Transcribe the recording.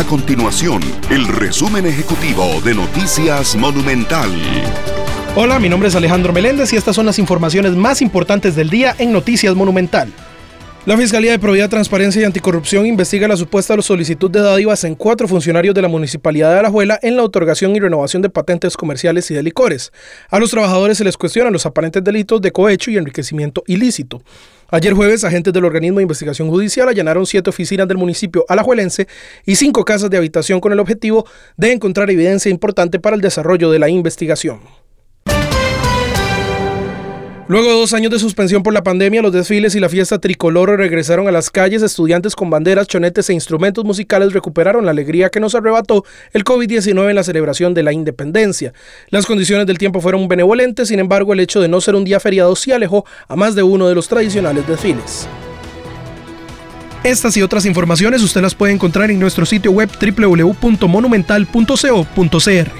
A continuación, el resumen ejecutivo de Noticias Monumental. Hola, mi nombre es Alejandro Meléndez y estas son las informaciones más importantes del día en Noticias Monumental. La Fiscalía de Probidad, Transparencia y Anticorrupción investiga la supuesta solicitud de dádivas en cuatro funcionarios de la Municipalidad de Alajuela en la otorgación y renovación de patentes comerciales y de licores. A los trabajadores se les cuestionan los aparentes delitos de cohecho y enriquecimiento ilícito. Ayer jueves, agentes del organismo de investigación judicial allanaron siete oficinas del municipio alajuelense y cinco casas de habitación con el objetivo de encontrar evidencia importante para el desarrollo de la investigación. Luego de dos años de suspensión por la pandemia, los desfiles y la fiesta tricolor regresaron a las calles. Estudiantes con banderas, chonetes e instrumentos musicales recuperaron la alegría que nos arrebató el COVID-19 en la celebración de la independencia. Las condiciones del tiempo fueron benevolentes, sin embargo, el hecho de no ser un día feriado sí alejó a más de uno de los tradicionales desfiles. Estas y otras informaciones usted las puede encontrar en nuestro sitio web www.monumental.co.cr.